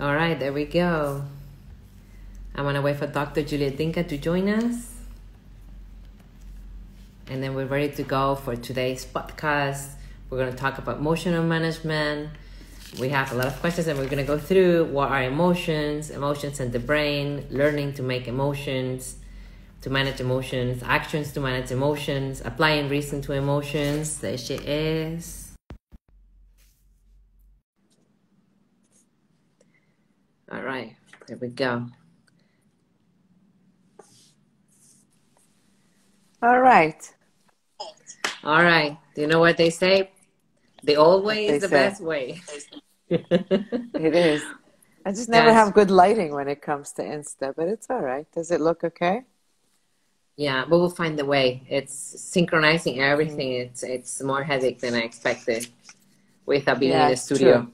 All right, there we go. I'm gonna wait for Dr. Julia Dinka to join us. And then we're ready to go for today's podcast. We're gonna talk about emotional management. We have a lot of questions and we're gonna go through what are emotions, emotions and the brain, learning to make emotions, to manage emotions, actions to manage emotions, applying reason to emotions. There she is. All right, there we go. All right. All right. Do you know what they say? The old way is the say. best way. it is. I just never yes. have good lighting when it comes to Insta, but it's all right. Does it look okay? Yeah, but we'll find the way. It's synchronizing everything. Mm. It's it's more headache than I expected without being yeah, in the studio. True.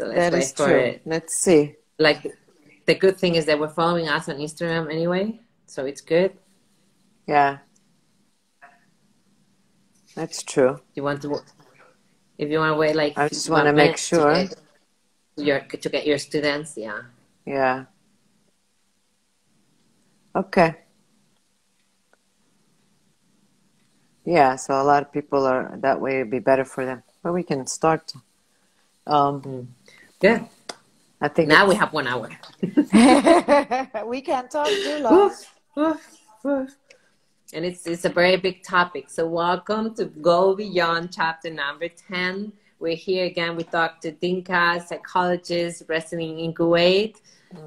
So let's that for true. it. Let's see. Like the good thing is that we're following us on Instagram anyway, so it's good. Yeah. That's true. You want to, if you want to wait, like I just want to make sure to your to get your students, yeah. Yeah. Okay. Yeah, so a lot of people are that way. It'd be better for them. But we can start. Um, mm. Yeah. I think now we have one hour. we can't talk too long. And it's it's a very big topic. So welcome to Go Beyond chapter number 10. We're here again with Dr. Dinka, psychologist residing in Kuwait.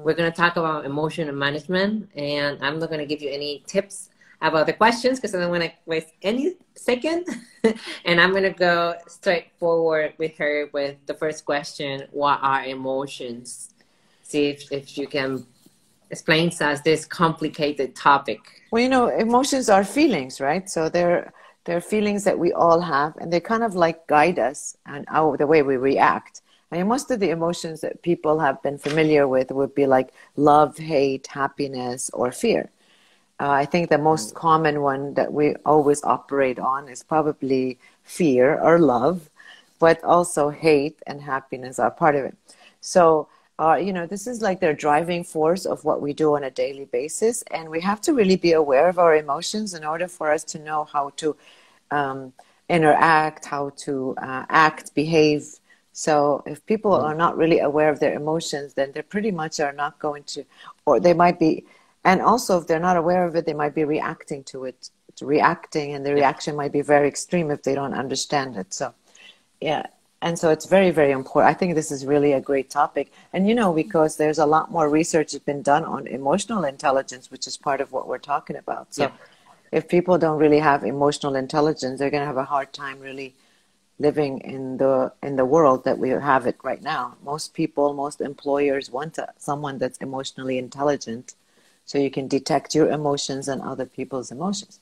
We're going to talk about emotional management, and I'm not going to give you any tips about the questions because I don't want to waste any second. and I'm going to go straight forward with her with the first question What are emotions? See if, if you can explain to us this complicated topic. Well, you know, emotions are feelings, right? So they're they're feelings that we all have, and they kind of like guide us and our the way we react. I mean, most of the emotions that people have been familiar with would be like love, hate, happiness, or fear. Uh, I think the most common one that we always operate on is probably fear or love, but also hate and happiness are part of it. So uh, you know, this is like their driving force of what we do on a daily basis. And we have to really be aware of our emotions in order for us to know how to um, interact, how to uh, act, behave. So if people mm-hmm. are not really aware of their emotions, then they pretty much are not going to, or they might be, and also if they're not aware of it, they might be reacting to it, reacting, and the reaction might be very extreme if they don't understand it. So, yeah, and so it's very very important. I think this is really a great topic. And you know because there's a lot more research that's been done on emotional intelligence which is part of what we're talking about. So yeah. if people don't really have emotional intelligence they're going to have a hard time really living in the in the world that we have it right now. Most people most employers want someone that's emotionally intelligent so you can detect your emotions and other people's emotions.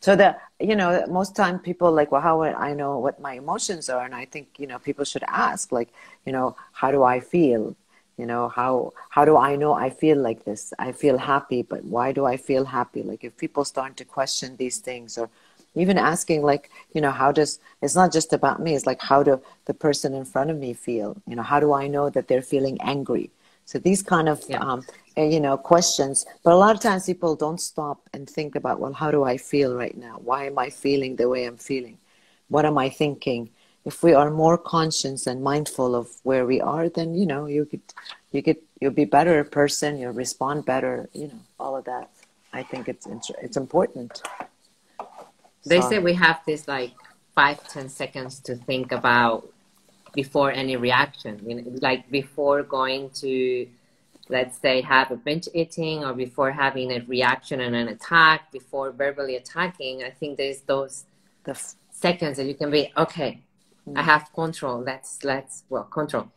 So that you know most time people like well how would i know what my emotions are? And i think you know people should ask like you know how do i feel? You know how how do i know i feel like this? I feel happy but why do i feel happy? Like if people start to question these things or even asking like you know how does it's not just about me. It's like how do the person in front of me feel? You know how do i know that they're feeling angry so these kind of yeah. um, uh, you know questions. But a lot of times people don't stop and think about well how do i feel right now? Why am i feeling the way i'm feeling? What am i thinking? If we are more conscious and mindful of where we are then you know you could you could you'll be better person you'll respond better you know all of that. I think it's it's important. They so. say we have this like five ten seconds to think about before any reaction. You know, like before going to let's say have a binge eating or before having a reaction and an attack before verbally attacking i think there's those the f- seconds that you can be okay mm. i have control. Let's let's well control.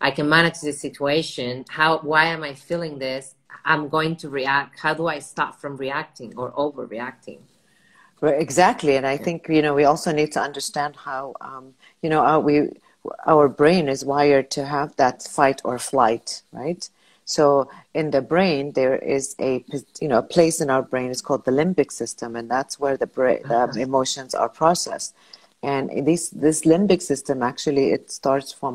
I can manage the situation. How why am i feeling this? I'm going to react. How do i stop from reacting or overreacting? Well, exactly. And i think you know we also need to understand how um, you know we our brain is wired to have that fight or flight right so in the brain, there is a you know a place in our brain. It's called the limbic system, and that's where the brain, the uh-huh. emotions are processed. and this this limbic system actually it starts from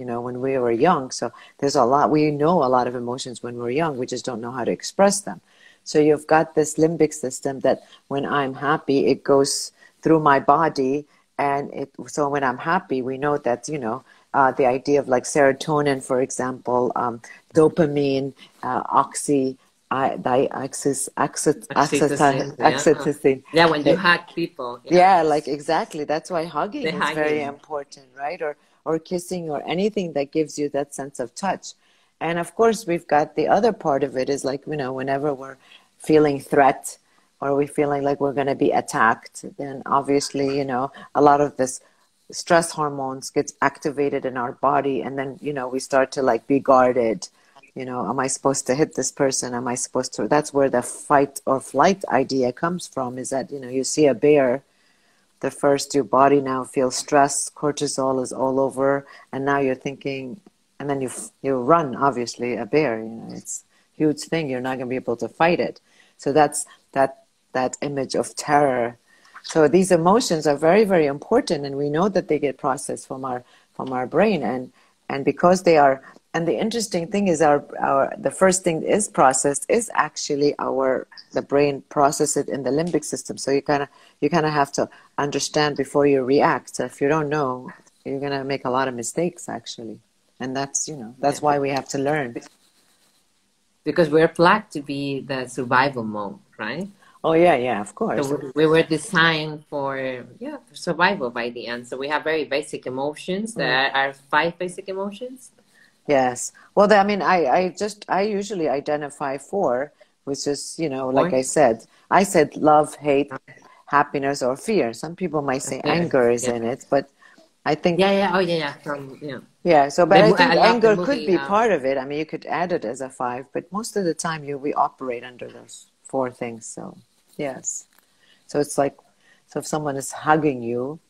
you know when we were young so there's a lot we know a lot of emotions when we're young we just don't know how to express them so you've got this limbic system that when i'm happy it goes through my body and it so when i'm happy we know that you know uh, the idea of like serotonin for example um, dopamine uh, oxy I, access, access, oxytocin, oxytocin. Yeah. yeah, when you hug people. Yeah. yeah, like exactly. That's why hugging the is hugging. very important, right? Or or kissing or anything that gives you that sense of touch. And of course, we've got the other part of it is like you know whenever we're feeling threat or we're feeling like we're going to be attacked, then obviously you know a lot of this stress hormones gets activated in our body, and then you know we start to like be guarded. You know am i supposed to hit this person? Am i supposed to? That's where the fight or flight idea comes from is that you know you see a bear the first your body now feels stress cortisol is all over and now you're thinking and then you you run obviously a bear you know it's a huge thing you're not going to be able to fight it. So that's that that image of terror. So these emotions are very very important and we know that they get processed from our from our brain. And and because they are and the interesting thing is our, our the first thing is processed is actually our the brain processes it in the limbic system. So you kind of you kind of have to understand before you react. So if you don't know you're to make a lot of mistakes actually. And that's you know that's why we have to learn. Because we're plugged to be the survival mode right oh yeah yeah of course so we were designed for yeah for survival by the end so we have very basic emotions mm-hmm. there are five basic emotions Yes. Well, I mean, I, I just, I usually identify four, which is, you know, like I said, I said love, hate, happiness, or fear. Some people might say anger is yeah. in it, but I think. Yeah, yeah. Oh, yeah, yeah. From, yeah. Yeah. So, but the, I think I anger movie, could be uh, part of it. I mean, you could add it as a five, but most of the time you, we operate under those four things. So, yes. So it's like, so if someone is hugging you,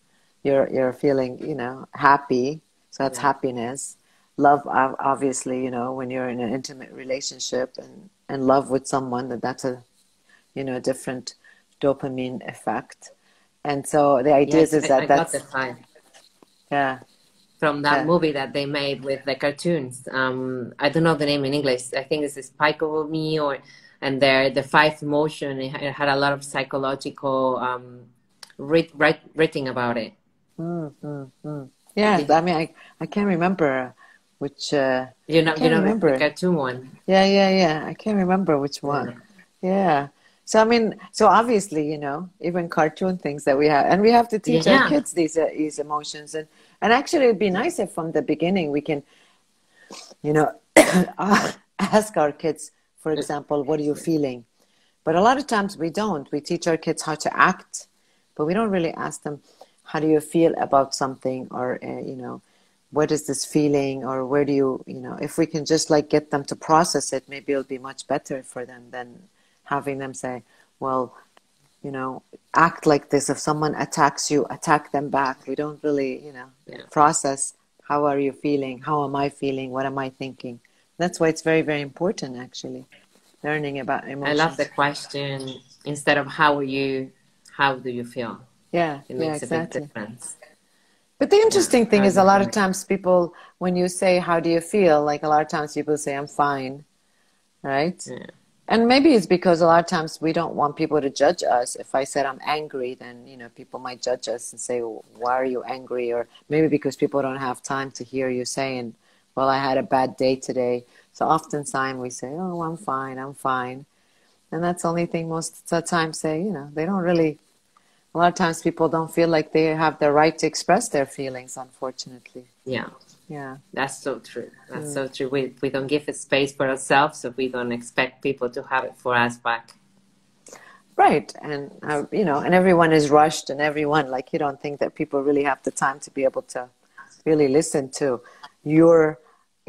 you're, you're feeling, you know, happy. So that's yeah. happiness love obviously you know when you're in an intimate relationship and and love with someone that that's a you know a different dopamine effect and so the idea yes, is, is that I that's yeah from that yeah. movie that they made with the cartoons um i don't know the name in english i think it's Despicable Me or and there the five emotion it had a lot of psychological um writ, writ, writing about it mm, mm, mm. yeah i mean i i can't remember which uh, you know, you know, remember the cartoon one. Yeah, yeah, yeah. I can't remember which one. Yeah. yeah. So I mean, so obviously, you know, even cartoon things that we have, and we have to teach yeah. our kids these uh, these emotions, and and actually, it'd be nice if from the beginning we can, you know, ask our kids, for example, what are you feeling? But a lot of times we don't. We teach our kids how to act, but we don't really ask them, how do you feel about something, or uh, you know, what is this feeling? or where do you you know? If we can just like get them to process it maybe it'll be much better for them than having them say well you know act like this. If someone attacks you attack them back. We don't really you know yeah. process how are you feeling? How am i feeling? What am i thinking that's why it's very very important actually learning about emotions i love the question instead of how are you how do you feel yeah it makes yeah, exactly. a big difference but the interesting thing is, a lot of times people, when you say, How do you feel? like a lot of times people say, I'm fine, right? Yeah. And maybe it's because a lot of times we don't want people to judge us. If I said I'm angry, then you know people might judge us and say, "Why are you angry?" Or maybe because people don't have time to hear you saying, "Well, I had a bad day today." So oftentimes we say, "Oh, I'm fine, I'm fine," and that's the only thing most of the time say. You know, they don't really a lot of times people don't feel like they have the right to express their feelings unfortunately. Yeah. Yeah. That's so true. That's mm. so true. We, we don't give a space for ourselves so we don't expect people to have it for us back. Right. And uh, you know and everyone is rushed and everyone like you don't think that people really have the time to be able to really listen to your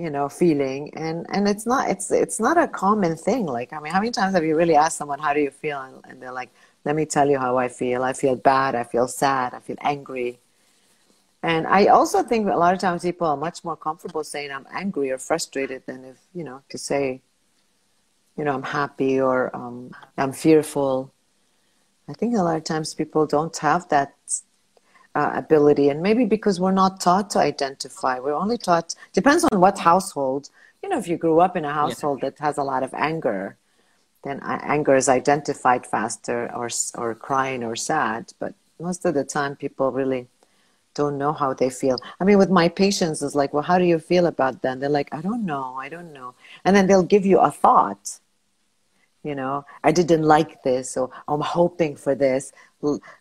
you know feeling and and it's not it's it's not a common thing like i mean how many times have you really asked someone how do you feel and, and they're like let me tell you how I feel. I feel bad. I feel sad. I feel angry. And I also think a lot of times people are much more comfortable saying I'm angry or frustrated than if, you know, to say, you know, I'm happy or um, I'm fearful. I think a lot of times people don't have that uh, ability. And maybe because we're not taught to identify we're only taught depends on what household. You know if you grew up in a household yeah. that has a lot of anger then anger is identified faster or or crying or sad. But most of the time people really don't know how they feel. I mean with my patients it's like well how do you feel about that? And they're like i don't know. I don't know. And then they'll give you a thought you know i didn't like this or i'm hoping for this.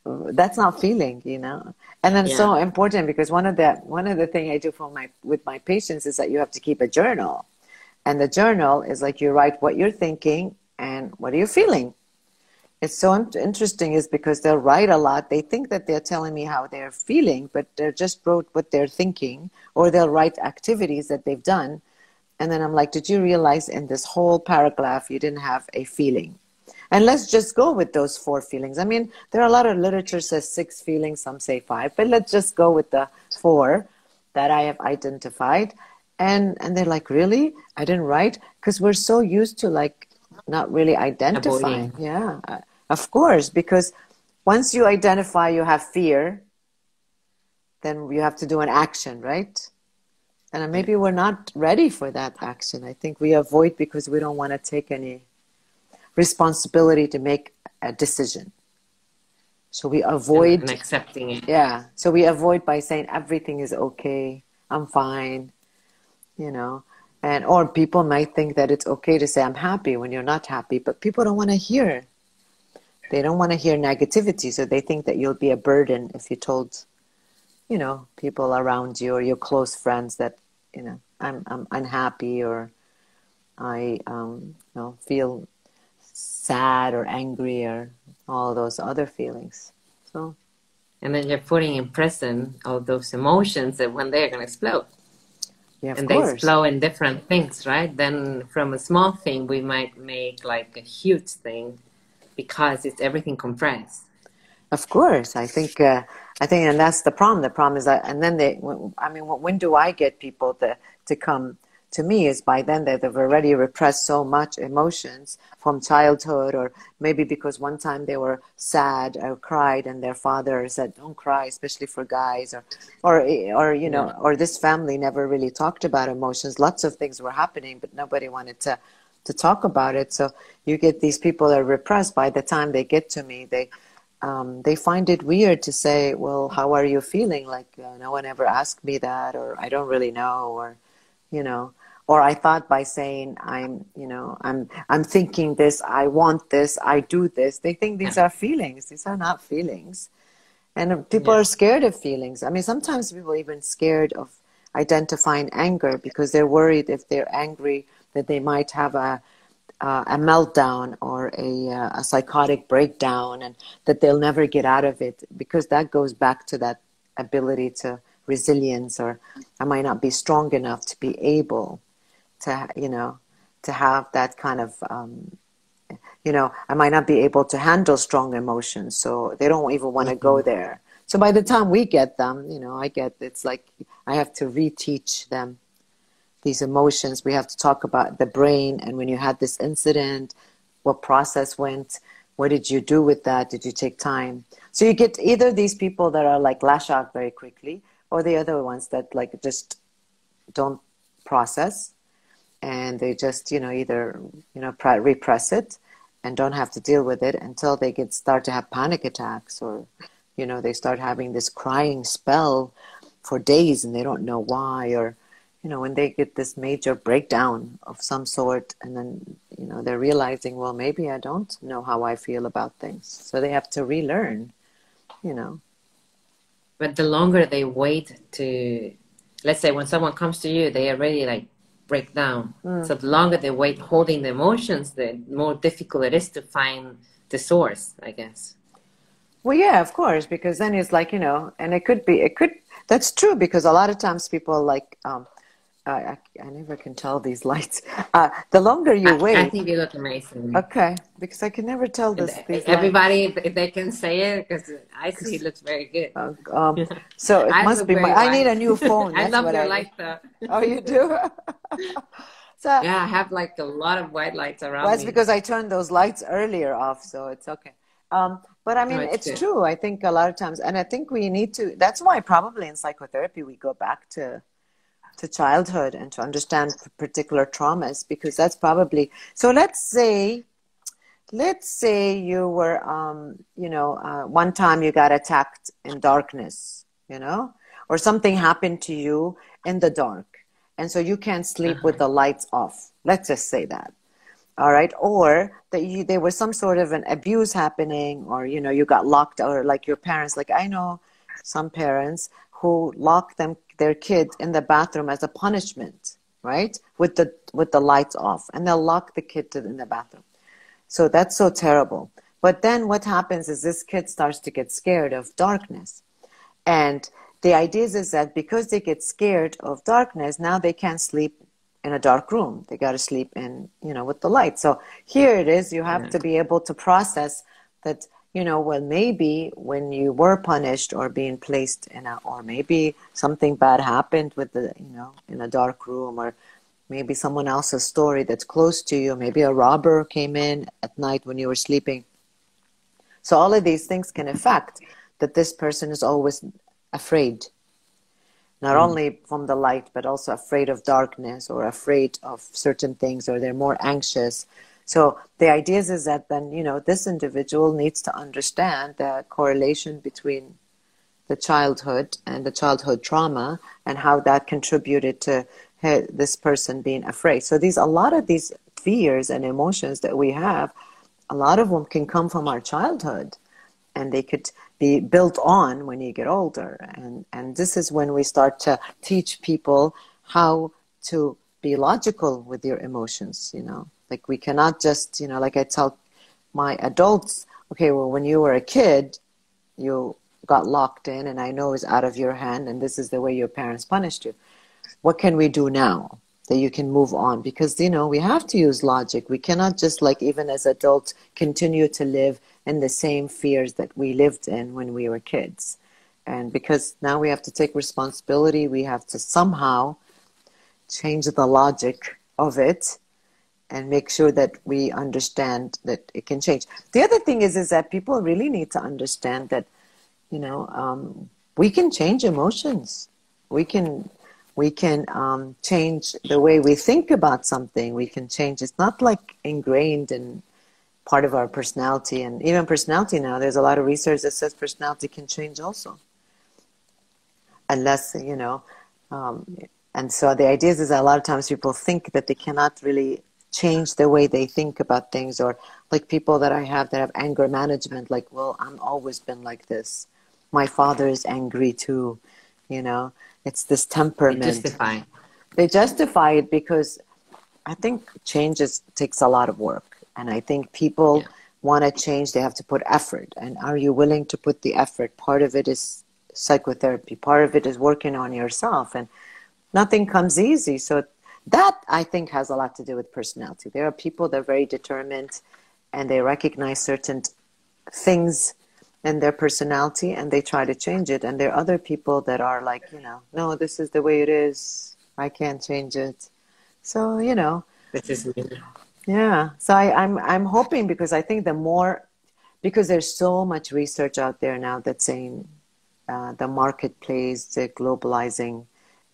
That's not feeling you know? And then yeah. so important because one of the one of the thing i do for my with my patients is that you have to keep a journal. And the journal is like you write what you're thinking and what are you feeling. It's so interesting is because they'll write a lot. They think that they're telling me how they're feeling but they're just wrote what they're thinking or they'll write activities that they've done and then I'm like, did you realize in this whole paragraph you didn't have a feeling? And let's just go with those four feelings. I mean, there are a lot of literature says six feelings, some say five, but let's just go with the four that I have identified. And and they're like, really? I didn't write because we're so used to like not really identifying. Avoiding. Yeah, uh, of course, because once you identify you have fear, then you have to do an action, right? And maybe we're not ready for that action. I think we avoid because we don't want to take any responsibility to make a decision. So we avoid and accepting it. Yeah. So we avoid by saying everything is okay. I'm fine. You know. And or people might think that it's okay to say I'm happy when you're not happy, but people don't want to hear. They don't want to hear negativity, so they think that you'll be a burden if you told you know, people around you or your close friends that, you know, I'm, I'm unhappy or I, um, you know, feel sad or angry or all those other feelings. So. And then you're putting in prison all those emotions that when they're going to explode. Yeah, and course. they explode in different things, right? Then from a small thing, we might make like a huge thing because it's everything compressed. Of course, I think uh, I think, and that's the problem. The problem is that, and then they, I mean, when do I get people to, to come to me is by then that they've already repressed so much emotions from childhood or maybe because one time they were sad or cried and their father said don't cry especially for guys or or eh, or you know yeah. or this family never really talked about emotions lots of things were happening but nobody wanted to to talk about it so you get these people that are repressed by the time they get to me they um, they find it weird to say, "Well, how are you feeling?" Like uh, no one ever asked me that, or I don't really know, or you know, or I thought by saying I'm, you know, I'm, I'm thinking this, I want this, I do this. They think these are feelings. These are not feelings, and people yeah. are scared of feelings. I mean, sometimes people are even scared of identifying anger because they're worried if they're angry that they might have a uh, a meltdown or a, uh, a psychotic breakdown and that they'll never get out of it because that goes back to that ability to resilience or I might not be strong enough to be able to you know to have that kind of um, you know I might not be able to handle strong emotions so they don't even want to mm-hmm. go there so by the time we get them you know I get it's like I have to reteach them these emotions. We have to talk about the brain and when you had this incident, what process went, what did you do with that? Did you take time? So you get either these people that are like lash out very quickly, or the other ones that like just don't process and they just you know either you know repress it and don't have to deal with it until they get start to have panic attacks or you know they start having this crying spell for days and they don't know why or you know, when they get this major breakdown of some sort, and then, you know, they're realizing, well, maybe I don't know how I feel about things. So they have to relearn, you know. But the longer they wait to, let's say when someone comes to you, they already like break down. Mm. So the longer they wait holding the emotions, the more difficult it is to find the source, I guess. Well, yeah, of course, because then it's like, you know, and it could be, it could, that's true because a lot of times people like, um, I, I, never can tell these lights. Uh, the longer you wait, I think you look amazing. Okay, because I can never tell this. Everybody, lights. they can say it because I see it looks very good. Uh, um, so it must be. My, I need a new phone. I love your I, light though. Oh, you do. so yeah, I have like a lot of white lights around. Well, that's me. because I turned those lights earlier off, so it's okay. Um, But I mean, no, it's, it's true. I think a lot of times, and I think we need to. That's why probably in psychotherapy we go back to to childhood and to understand particular traumas because that's probably. So let's say, let's say you were, um, you know, uh, one time you got attacked in darkness, you know, or something happened to you in the dark, and so you can't sleep uh-huh. with the lights off. Let's just say that all right or that you, there was some sort of an abuse happening or you know you got locked or like your parents like i know some parents who lock them their kid in the bathroom as a punishment right with the with the lights off and they'll lock the kid to, in the bathroom so that's so terrible but then what happens is this kid starts to get scared of darkness and the idea is that because they get scared of darkness now they can't sleep in a dark room. They got to sleep in, you know, with the light. So here it is. You have to be able to process that, you know, well, maybe when you were punished or being placed in a, or maybe something bad happened with the, you know, in a dark room or maybe someone else's story that's close to you. Maybe a robber came in at night when you were sleeping. So all of these things can affect that this person is always afraid not mm. only from the light but also afraid of darkness or afraid of certain things or they're more anxious so the idea is, that then you know this individual needs to understand the correlation between the childhood and the childhood trauma and how that contributed to this person being afraid so these a lot of these fears and emotions that we have a lot of them can come from our childhood and they could be built on when you get older. And, and this is when we start to teach people how to be logical with your emotions, you know. Like we cannot just, you know, like I tell my adults, okay, well, when you were a kid, you got locked in and I know it's out of your hand and this is the way your parents punished you. What can we do now? that you can move on because you know we have to use logic we cannot just like even as adults continue to live in the same fears that we lived in when we were kids. And because now we have to take responsibility, we have to somehow change the logic of it and make sure that we understand that it can change. The other thing is, is that people really need to understand that, you know, um, we can change emotions. We can we can um, change the way we think about something. We can change. It's not like ingrained in part of our personality and even personality now there's a lot of research that says personality can change also unless you know um, and so the idea is, is that a lot of times people think that they cannot really change the way they think about things or like people that i have that have anger management like well i'm always been like this my father is angry too you know it's this temperament they justify they justify it because i think changes takes a lot of work and I think people yeah. want to change, they have to put effort. And are you willing to put the effort? Part of it is psychotherapy, part of it is working on yourself. And nothing comes easy. So that I think has a lot to do with personality. There are people that are very determined and they recognize certain things in their personality and they try to change it. And there are other people that are like, you know, no, this is the way it is. I can't change it. So, you know. This is yeah. So I, I'm I'm hoping because I think the more because there's so much research out there now that's saying uh, the marketplace, the globalizing,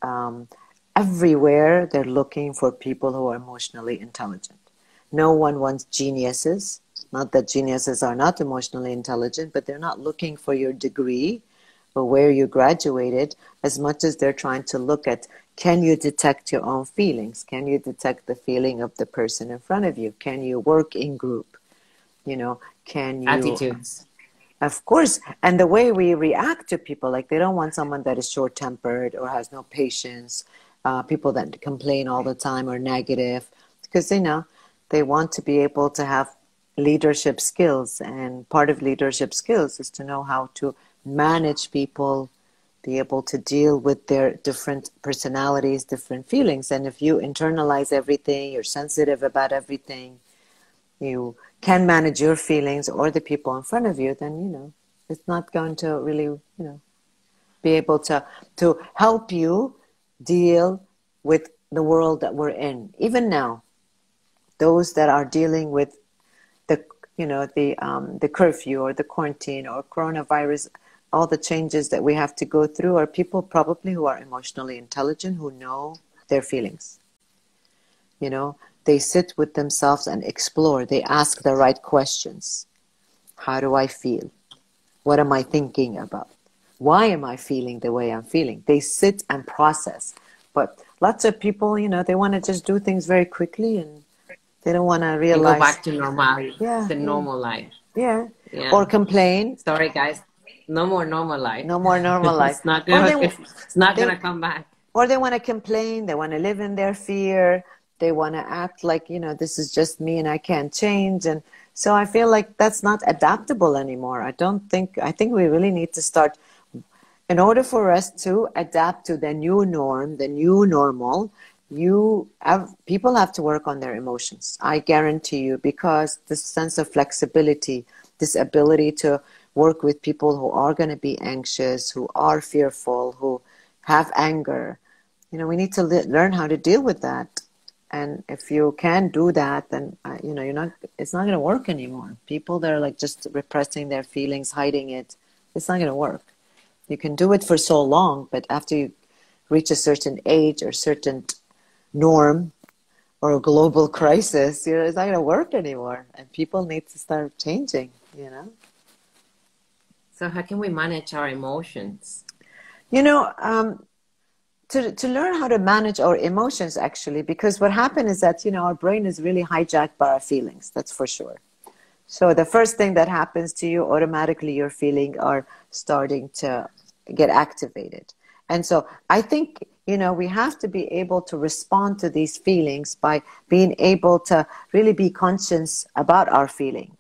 um, everywhere they're looking for people who are emotionally intelligent. No one wants geniuses. Not that geniuses are not emotionally intelligent, but they're not looking for your degree or where you graduated as much as they're trying to look at can you detect your own feelings? Can you detect the feeling of the person in front of you? Can you work in group? You know, can you attitudes? Of course, and the way we react to people, like they don't want someone that is short tempered or has no patience, uh, people that complain all the time or negative, because you know they want to be able to have leadership skills, and part of leadership skills is to know how to manage people be able to deal with their different personalities, different feelings. And if you internalize everything, you're sensitive about everything, you can manage your feelings or the people in front of you, then, you know, it's not going to really, you know, be able to, to help you deal with the world that we're in. Even now, those that are dealing with the you know the um, the curfew or the quarantine or coronavirus all the changes that we have to go through are people probably who are emotionally intelligent who know their feelings. You know they sit with themselves and explore. They ask the right questions. How do i feel? What am i thinking about why am i feeling the way i'm feeling? They sit and process. But lots of people you know they want to just do things very quickly and they don't want to realize go back to normal yeah, the normal life. Yeah. yeah. Or complain. Sorry guys. No more normal life. No more normal life. It's not gonna they, it's not gonna come back. or they want to complain. They want to live in their fear. They want to act like you know this is just me and i can't change. And so i feel like that's not adaptable anymore. I don't think i think we really need to start in order for us to adapt to the new norm the new normal you have people have to work on their emotions i guarantee you because this sense of flexibility this ability to work with people who are going to be anxious who are fearful who have anger. You know we need to le- learn how to deal with that. And if you can't do that then uh, you know you're not it's not going to work anymore. People that are like just repressing their feelings hiding it it's not going to work you can do it for so long but after you reach a certain age or certain norm or a global crisis, you know, it's not going to work anymore. And people need to start changing, you know. So how can we manage our emotions? You know, um, to, to learn how to manage our emotions actually, because what happened is that, you know, our brain is really hijacked by our feelings, that's for sure. So the first thing that happens to you, automatically your feelings are starting to get activated. And so I think you know we have to be able to respond to these feelings by being able to really be conscious about our feeling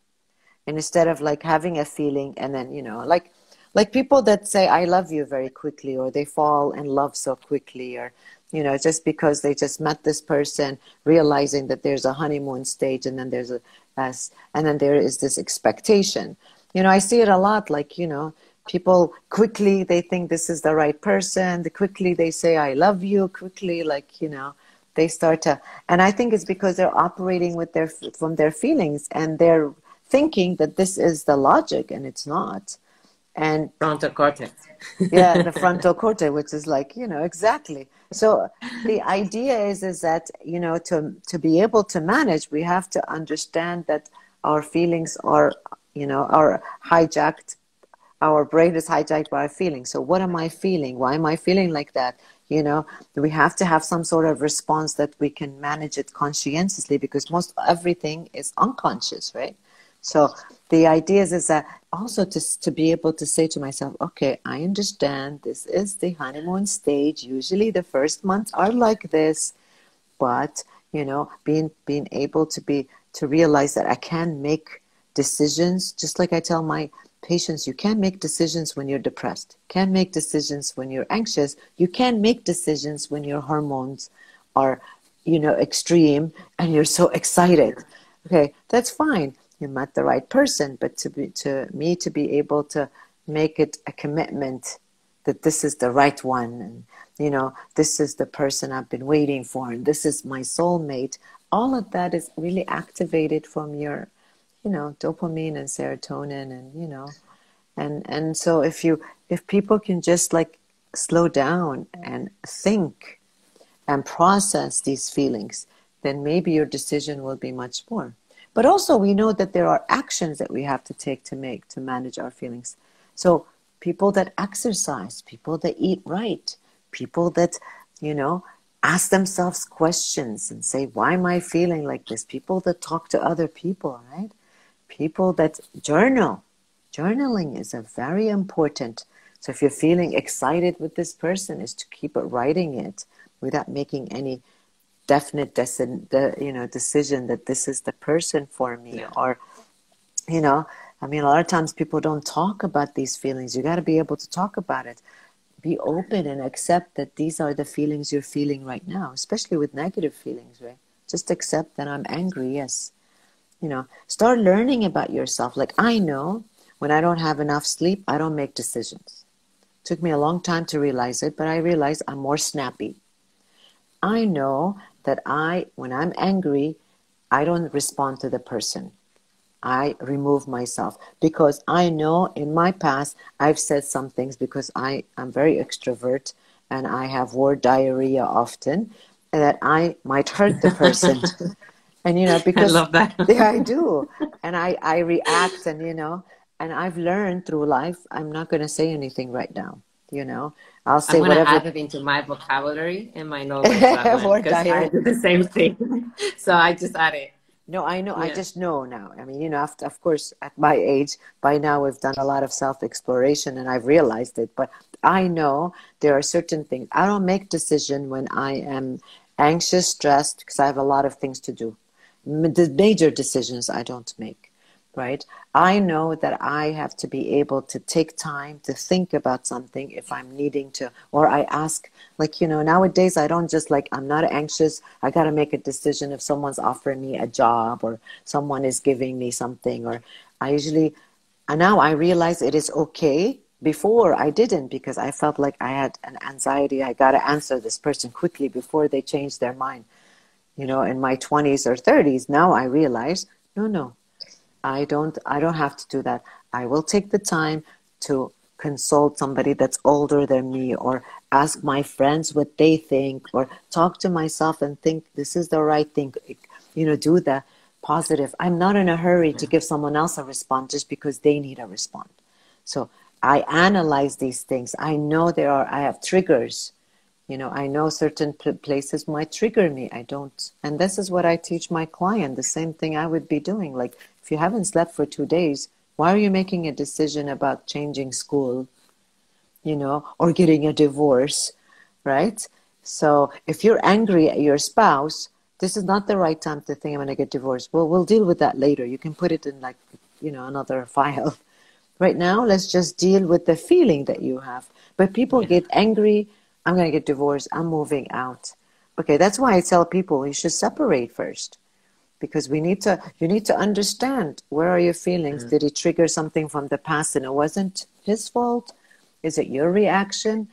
and instead of like having a feeling and then you know like like people that say i love you very quickly or they fall in love so quickly or you know just because they just met this person realizing that there's a honeymoon stage and then there's a and then there is this expectation. You know i see it a lot like you know people quickly they think this is the right person the quickly they say i love you quickly like you know they start to and i think it's because they're operating with their from their feelings and they're thinking that this is the logic and it's not and frontal cortex yeah the frontal cortex which is like you know exactly so the idea is is that you know to to be able to manage we have to understand that our feelings are you know are hijacked our brain is hijacked by our feelings. So what am I feeling? Why am I feeling like that? You know, we have to have some sort of response that we can manage it conscientiously because most everything is unconscious, right? So the idea is, is that also to, to be able to say to myself, okay, I understand this is the honeymoon stage. Usually the first months are like this, but you know, being being able to be to realize that I can make decisions, just like I tell my patients, you can't make decisions when you're depressed. Can't make decisions when you're anxious. You can't make decisions when your hormones are, you know, extreme and you're so excited. Okay, that's fine. You met the right person, but to be to me to be able to make it a commitment that this is the right one and you know this is the person I've been waiting for and this is my soulmate. All of that is really activated from your you know dopamine and serotonin and you know and and so if you if people can just like slow down and think and process these feelings then maybe your decision will be much more but also we know that there are actions that we have to take to make to manage our feelings so people that exercise people that eat right people that you know ask themselves questions and say why am i feeling like this people that talk to other people right people that journal. Journaling is a very important. So if you're feeling excited with this person, is to keep it writing it without making any definite deci- you know decision that this is the person for me yeah. or you know i mean a lot of times people don't talk about these feelings. You got to be able to talk about it. Be open and accept that these are the feelings you're feeling right now especially with negative feelings right? Just accept that i'm angry yes. You know start learning about yourself. Like i know when i don't have enough sleep i don't make decisions. Took me a long time to realize it but i realized i'm more snappy. I know that i when i'm angry i don't respond to the person I remove myself because I know in my past I've said some things because I am very extrovert and I have word diarrhea often and that I might hurt the person. and you know because I love that. yeah, I do. And I I react and you know and I've learned through life I'm not going to say anything right now, you know. I'll say whatever I'm whatever. add it into my vocabulary and my notes because I do the same thing. so I just add it. No, I know. Yeah. I just know now. I mean, you know, after, of course, at my age, by now we've done a lot of self exploration and I've realized it. But I know there are certain things. I don't make decision when I am anxious, stressed, because I have a lot of things to do. The major decisions I don't make right? I know that I have to be able to take time to think about something if I'm needing to, or I ask, like, you know, nowadays I don't just like, I'm not anxious. I got to make a decision if someone's offering me a job or someone is giving me something, or I usually, and now I realize it is okay. Before I didn't because I felt like I had an anxiety. I got to answer this person quickly before they change their mind. You know, in my 20s or 30s, now I realize, no, no, I don't I don't have to do that. I will take the time to consult somebody that's older than me or ask my friends what they think or talk to myself and think this is the right thing you know do the positive. I'm not in a hurry to give someone else a response just because they need a response. So i analyze these things. I know there are i have triggers. You know i know certain places might trigger me. I don't and this is what i teach my client. The same thing i would be doing like if you haven't slept for two days, why are you making a decision about changing school, you know, or getting a divorce, right? So if you're angry at your spouse, this is not the right time to think I'm going to get divorced. Well, we'll deal with that later. You can put it in like, you know, another file. Right now, let's just deal with the feeling that you have. But people yeah. get angry. I'm going to get divorced. I'm moving out. Okay, that's why I tell people you should separate first because we need to you need to understand where are your feelings. Mm-hmm. did he trigger something from the past and it wasn't his fault? Is it your reaction?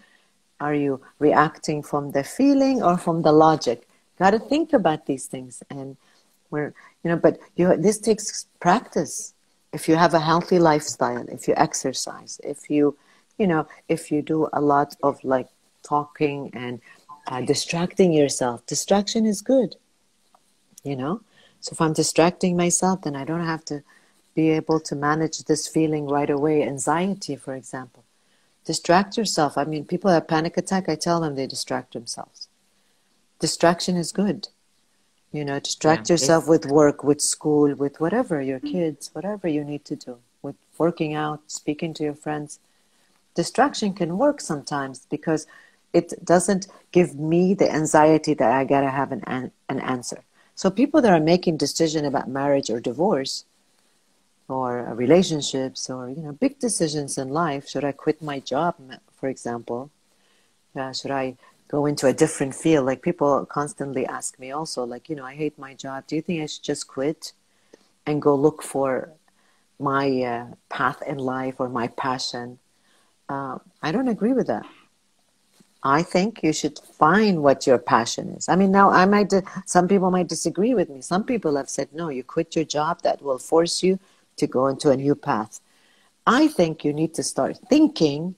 Are you reacting from the feeling or from the logic? Got to think about these things and we're you know but you this takes practice. If you have a healthy lifestyle if you exercise if you you know if you do a lot of like talking and uh, distracting yourself distraction is good you know so if I'm distracting myself, then I don't have to be able to manage this feeling right away. Anxiety, for example. Distract yourself. I mean, people have panic attack. I tell them they distract themselves. Distraction is good. You know, distract yeah, yourself with work, with school, with whatever, your hmm. kids, whatever you need to do, with working out, speaking to your friends. Distraction can work sometimes because it doesn't give me the anxiety that I gotta have an, an answer. So people that are making decision about marriage or divorce or relationships or you know big decisions in life, should I quit my job, for example? Uh, should I go into a different field? Like people constantly ask me also, like you know, I hate my job. Do you think I should just quit and go look for my uh, path in life or my passion? Uh, I don't agree with that. I think you should find what your passion is. I mean, now I might, some people might disagree with me. Some people have said, no, you quit your job, that will force you to go into a new path. I think you need to start thinking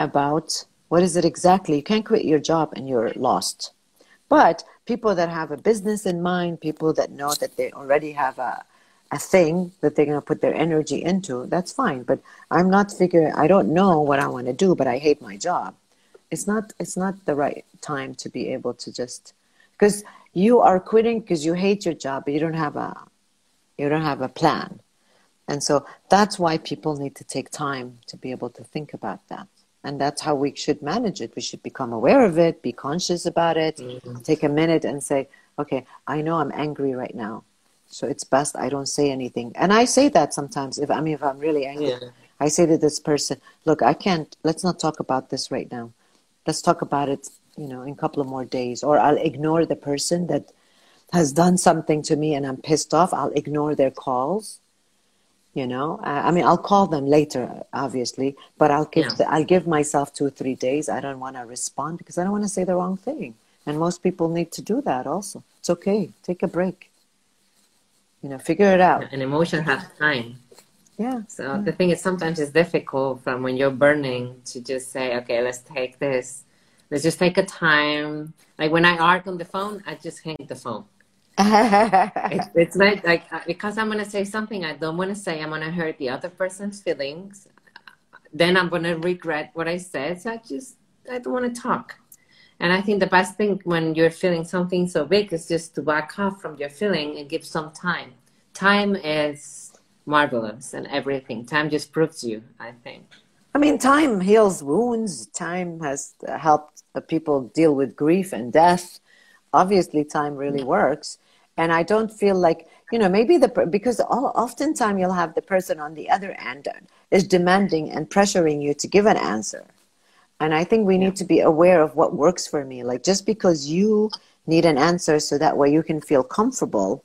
about what is it exactly. You can't quit your job and you're lost. But people that have a business in mind, people that know that they already have a, a thing that they're going to put their energy into, that's fine. But I'm not figuring, I don't know what I want to do, but I hate my job it's not it's not the right time to be able to just because you are quitting because you hate your job but you don't have a you don't have a plan. And so that's why people need to take time to be able to think about that. And that's how we should manage it. We should become aware of it be conscious about it mm-hmm. take a minute and say okay i know i'm angry right now so it's best i don't say anything. And i say that sometimes if i mean if i'm really angry yeah. i say to this person look i can't let's not talk about this right now let's talk about it you know in a couple of more days or i'll ignore the person that has done something to me and i'm pissed off. I'll ignore their calls you know? I mean i'll call them later obviously but i'll give yeah. the, i'll give myself two or three days. I don't want to respond because i don't want to say the wrong thing. And most people need to do that also. It's okay. Take a break. You know, figure it out. An emotion has time. Yeah. So yeah. the thing is, sometimes it's difficult from when you're burning to just say, okay, let's take this. Let's just take a time. Like when I arc on the phone, I just hang the phone. it, it's like like uh, because I'm gonna say something I don't want to say. I'm gonna hurt the other person's feelings. Then I'm gonna regret what I said. So I just I don't want to talk. And I think the best thing when you're feeling something so big is just to back off from your feeling and give some time. Time is marvelous and everything. Time just proves you, I think. I mean, time heals wounds. Time has helped people deal with grief and death. Obviously, time really works. And I don't feel like, you know, maybe the, because oftentimes you'll have the person on the other end is demanding and pressuring you to give an answer. And I think we need to be aware of what works for me. Like just because you need an answer so that way you can feel comfortable,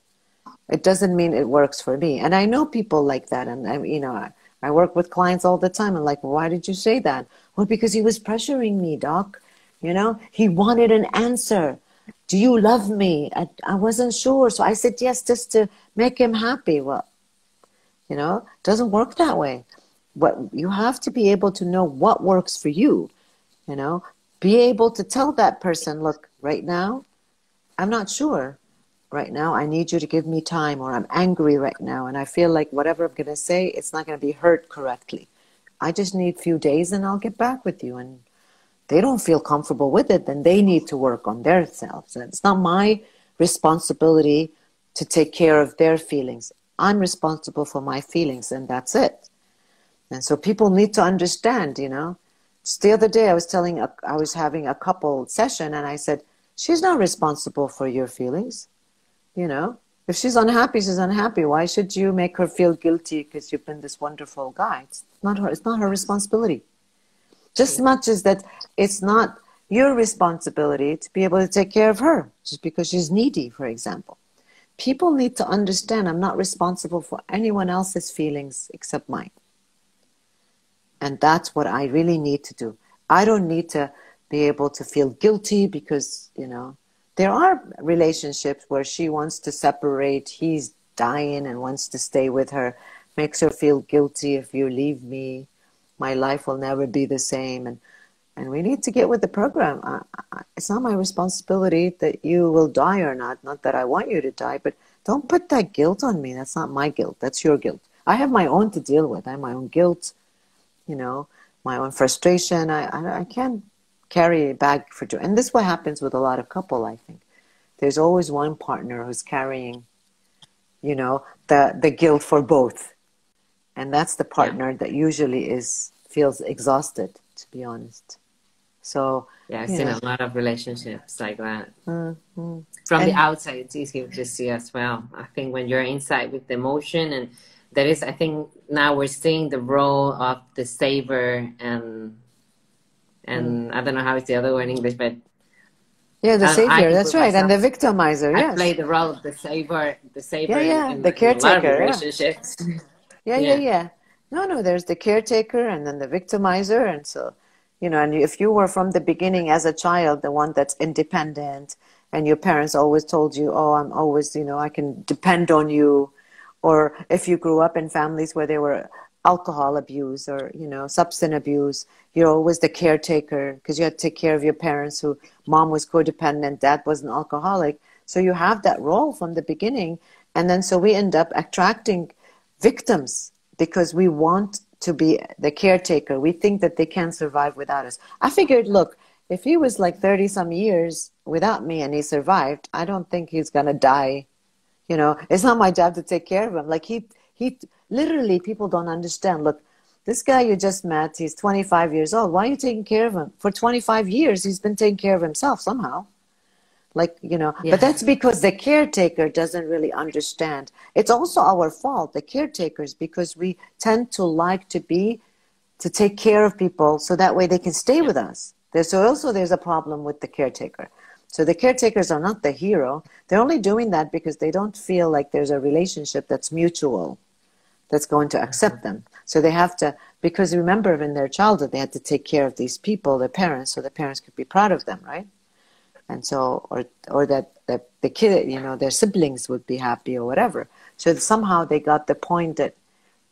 it doesn't mean it works for me. And I know people like that. And I, you know, I, I work with clients all the time. And like, why did you say that? Well, because he was pressuring me, doc. You know, he wanted an answer. Do you love me? I, I wasn't sure. So I said yes just to make him happy. Well, you know, it doesn't work that way. What you have to be able to know what works for you you know be able to tell that person look right now i'm not sure right now. I need you to give me time or i'm angry right now and i feel like whatever i'm going to say it's not going to be heard correctly. I just need a few days and i'll get back with you. And they don't feel comfortable with it then they need to work on their selves. And it's not my responsibility to take care of their feelings. I'm responsible for my feelings and that's it. And so people need to understand you know. Just the other day, I was telling, a, I was having a couple session, and I said, she's not responsible for your feelings. You know, if she's unhappy, she's unhappy. Why should you make her feel guilty because you've been this wonderful guy? It's not her. It's not her responsibility. Just as much as that, it's not your responsibility to be able to take care of her just because she's needy, for example. People need to understand I'm not responsible for anyone else's feelings except mine. And that's what I really need to do. I don't need to be able to feel guilty because, you know, there are relationships where she wants to separate, he's dying and wants to stay with her, makes her feel guilty if you leave me. My life will never be the same. And, and we need to get with the program. I, I, it's not my responsibility that you will die or not. Not that I want you to die, but don't put that guilt on me. That's not my guilt. That's your guilt. I have my own to deal with. I have my own guilt you know, my own frustration. I, I, I can't carry a bag for joy. And this is what happens with a lot of couple, I think. There's always one partner who's carrying, you know, the, the guilt for both. And that's the partner yeah. that usually is feels exhausted, to be honest. So yeah, I've seen know. a lot of relationships like that. Mm-hmm. From and, the outside, it's easy to see as well. I think when you're inside with the emotion and there is, I think now we're seeing the role of the saver and and mm. I don't know how it's the other word in English, but yeah, the savior. That's right, myself, and the victimizer. Yes, I play the role of the saver, the saver. Yeah, yeah, in, the caretaker. relationships. Yeah. yeah, yeah, yeah. No, no. There's the caretaker, and then the victimizer, and so you know. And if you were from the beginning as a child, the one that's independent, and your parents always told you, "Oh, I'm always, you know, I can depend on you," or if you grew up in families where they were alcohol abuse or you know substance abuse you're always the caretaker because you had to take care of your parents who mom was codependent dad was an alcoholic. So you have that role from the beginning. And then so we end up attracting victims because we want to be the caretaker. We think that they can't survive without us. I figured look if he was like 30 some years without me and he survived i don't think he's going to die. You know, it's not my job to take care of him. Like he, he, literally, people don't understand. Look, this guy you just met, he's 25 years old. Why are you taking care of him? For 25 years, he's been taking care of himself somehow. Like, you know, yeah. but that's because the caretaker doesn't really understand. It's also our fault, the caretakers, because we tend to like to be, to take care of people so that way they can stay with us. There's, so also there's a problem with the caretaker. So the caretakers are not the hero. They're only doing that because they don't feel like there's a relationship that's mutual, that's going to accept them. So they have to, because remember in their childhood, they had to take care of these people, their parents, so the parents could be proud of them, right? And so, or, or that, that the kid, you know, their siblings would be happy or whatever. So somehow they got the point that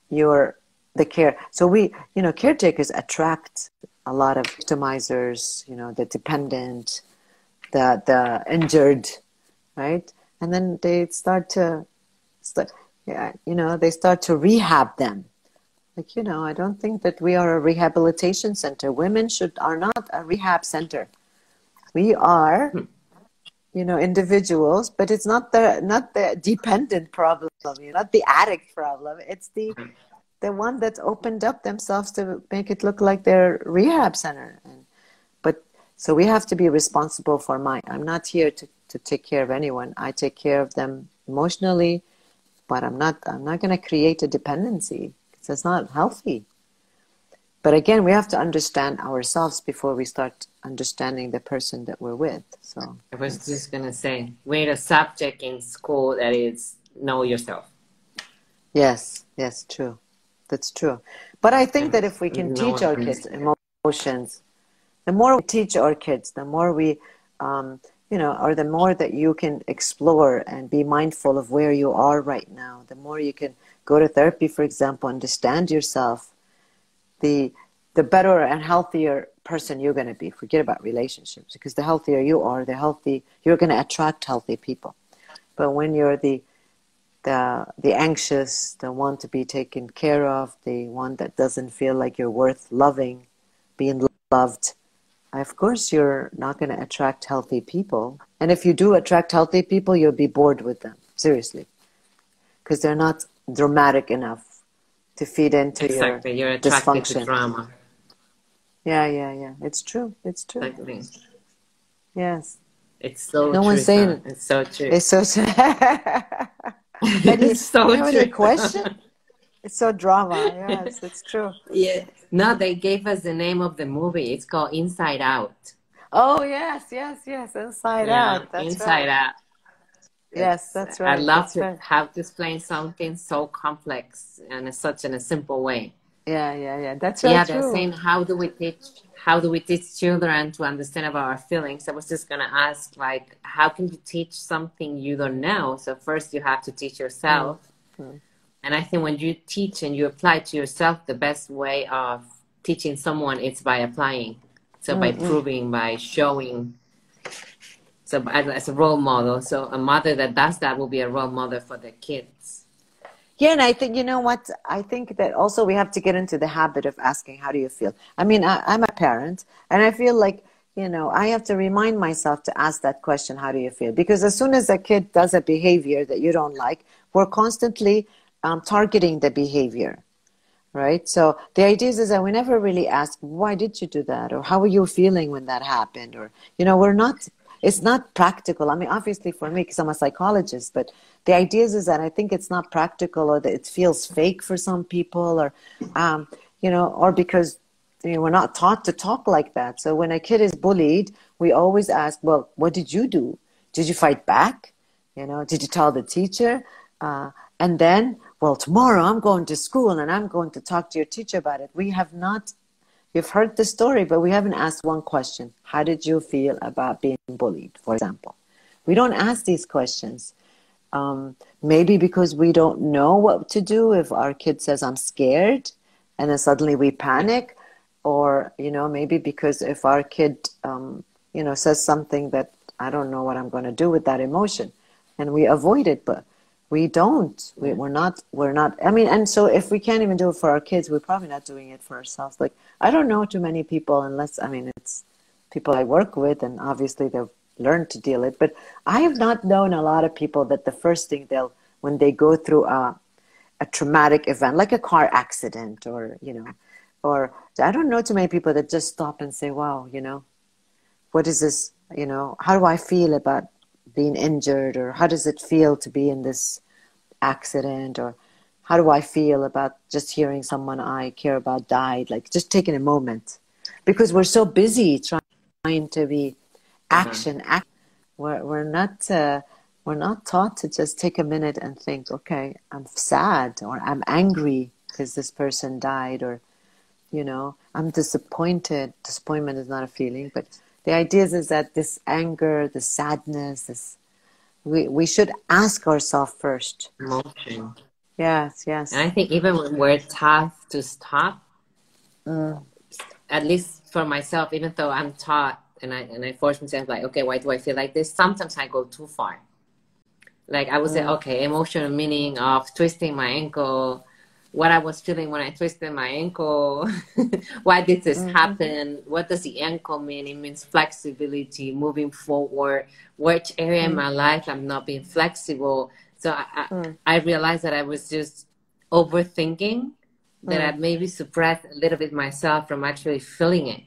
you're the care. So we, you know, caretakers attract a lot of victimizers, you know, the dependent, the the injured, right? And then they start to, start, yeah, you know, they start to rehab them. Like you know, I don't think that we are a rehabilitation center. Women should are not a rehab center. We are, hmm. you know, individuals, but it's not the not the dependent problem, you know, not the addict problem. It's the hmm the one that opened up themselves to make it look like their rehab center. And, but so we have to be responsible for mine. I'm not here to, to take care of anyone. I take care of them emotionally, but I'm not I'm not going to create a dependency. because It's not healthy. But again, we have to understand ourselves before we start understanding the person that we're with. So I was just gonna say, we had a subject in school that is know yourself. Yes, yes, true that's true. But I think that if we can no teach our kids emotions, the more we teach our kids, the more we, um, you know, or the more that you can explore and be mindful of where you are right now, the more you can go to therapy, for example, understand yourself, the the better and healthier person you're going to be. Forget about relationships because the healthier you are, the healthy you're going to attract healthy people. But when you're the the the anxious, the one to be taken care of, the one that doesn't feel like you're worth loving, being loved. Of course, you're not going to attract healthy people. And if you do attract healthy people, you'll be bored with them. Seriously, because they're not dramatic enough to feed into exactly. your you're dysfunction. To drama. Yeah, yeah, yeah. It's true. It's true. Exactly. Yes. It's so. No true, one's saying. It's so true. It's so true. it's so you true. question? It's so drama. Yes, it's true. Yeah. No, they gave us the name of the movie. It's called Inside Out. Oh yes, yes, yes. Inside yeah, Out. That's Inside right. Out. Yes, that's right. I love that's to right. have to explain something so complex and such in a simple way. Yeah, yeah, yeah. That's right. Yeah, true. they're saying how do we teach how do we teach children to understand about our feelings? I was just gonna ask, like, how can you teach something you don't know? So first, you have to teach yourself, mm-hmm. And I think when you teach and you apply to yourself, the best way of teaching someone is by applying. So mm-hmm. by proving, by showing. So as, as a role model, so a mother that does that will be a role model for the kids. Yeah, and I think you know what I think that also we have to get into the habit of asking, "How do you feel?" I mean, I, I'm a parent, and I feel like you know I have to remind myself to ask that question, "How do you feel?" Because as soon as a kid does a behavior that you don't like, we're constantly um, targeting the behavior, right? So the idea is that we never really ask, "Why did you do that?" or "How were you feeling when that happened?" or you know, we're not. It's not practical. I mean, obviously for me, because I'm a psychologist, but the idea is, is that I think it's not practical or that it feels fake for some people or, um, you know, or because you know, we're not taught to talk like that. So when a kid is bullied, we always ask, well, what did you do? Did you fight back? You know, did you tell the teacher? Uh, and then, well, tomorrow I'm going to school and I'm going to talk to your teacher about it. We have not, you've heard the story, but we haven't asked one question. How did you feel about being bullied, for example? We don't ask these questions. Um, maybe because we don't know what to do if our kid says, I'm scared, and then suddenly we panic. Or, you know, maybe because if our kid, um, you know, says something that I don't know what I'm going to do with that emotion, and we avoid it, but we don't. We, we're not. We're not. I mean, and so if we can't even do it for our kids, we're probably not doing it for ourselves. Like I don't know too many people, unless I mean it's people I work with, and obviously they've learned to deal it. But I have not known a lot of people that the first thing they'll when they go through a a traumatic event like a car accident or you know or I don't know too many people that just stop and say, "Wow, you know, what is this? You know, how do I feel about being injured, or how does it feel to be in this accident, or how do I feel about just hearing someone I care about died? Like just taking a moment, because we're so busy trying to be Mm-hmm. action act we're, we're not uh, we're not taught to just take a minute and think okay i'm sad or i'm angry because this person died or you know i'm disappointed disappointment is not a feeling but the idea is, is that this anger the sadness this we we should ask ourselves first. Emotion. Yes, yes. And I think even when we're taught to stop, mm. at least for myself, even though I'm taught and I and I force myself like, okay, why do I feel like this? Sometimes I go too far. Like I would mm. say, okay, emotional meaning of twisting my ankle, what I was feeling when I twisted my ankle, why did this mm-hmm. happen? What does the ankle mean? It means flexibility, moving forward. Which area mm. in my life I'm not being flexible? So I, I, mm. I realized that I was just overthinking that mm. I maybe suppressed a little bit myself from actually feeling it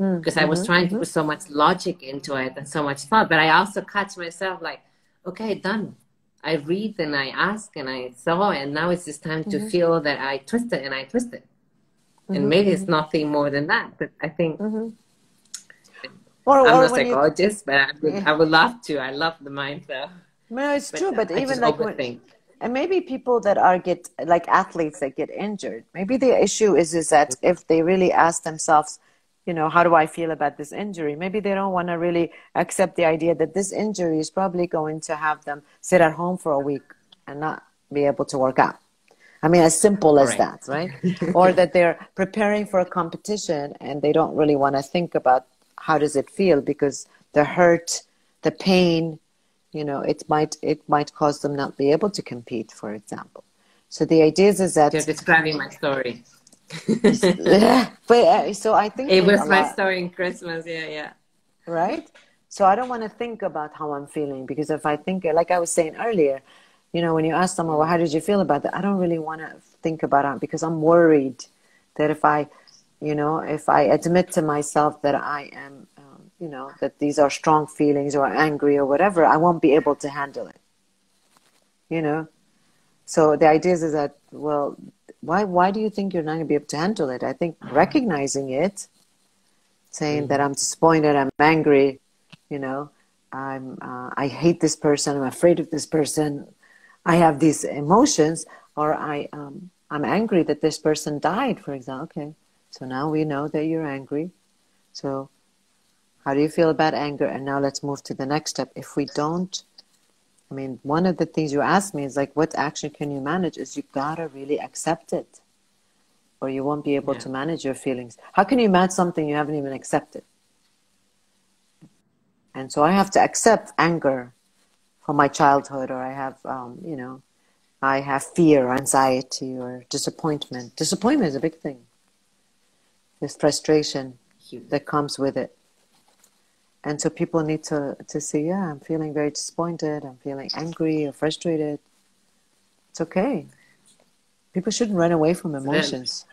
mm, because mm-hmm, I was mm-hmm, trying mm-hmm. to put so much logic into it and so much thought. But I also catch myself like, okay, done. I read and I ask and I saw, and now it's just time to mm-hmm. feel that I twisted and I twisted. And mm-hmm, maybe it's mm-hmm. nothing more than that. But I think or, I'm not a psychologist, you... but I would, yeah. I would love to. I love the mind though. No, it's but, true. But even like when, and maybe people that are get like athletes that get injured, maybe the issue is is that if they really ask themselves you know, how do I feel about this injury? Maybe they don't want to really accept the idea that this injury is probably going to have them sit at home for a week and not be able to work out. I mean, as simple as right. that, right? or that they're preparing for a competition and they don't really want to think about how does it feel because the hurt, the pain, you know, it might it might cause them not be able to compete, for example. So the idea is that you're describing my story. but uh, so I think it was my lot. story in Christmas. Yeah, yeah. Right. So I don't want to think about how I'm feeling because if I think, like I was saying earlier, you know, when you ask someone, well, how did you feel about that? I don't really want to think about it because I'm worried that if I, you know, if I admit to myself that I am, um, you know, that these are strong feelings or angry or whatever, I won't be able to handle it. You know, so the idea is, is that well, why why do you think you're not going to be able to handle it? I think recognizing it, saying mm-hmm. that I'm disappointed, I'm angry, you know, I'm uh, I hate this person, I'm afraid of this person, I have these emotions, or I um, I'm angry that this person died, for example. Okay, so now we know that you're angry. So how do you feel about anger? And now let's move to the next step. If we don't I mean, one of the things you asked me is like, what action can you manage? Is you gotta really accept it, or you won't be able yeah. to manage your feelings. How can you manage something you haven't even accepted? And so I have to accept anger from my childhood, or I have, um, you know, I have fear, or anxiety, or disappointment. Disappointment is a big thing. This frustration that comes with it and so people need to to say yeah i'm feeling very disappointed i'm feeling angry or frustrated it's okay people shouldn't run away from emotions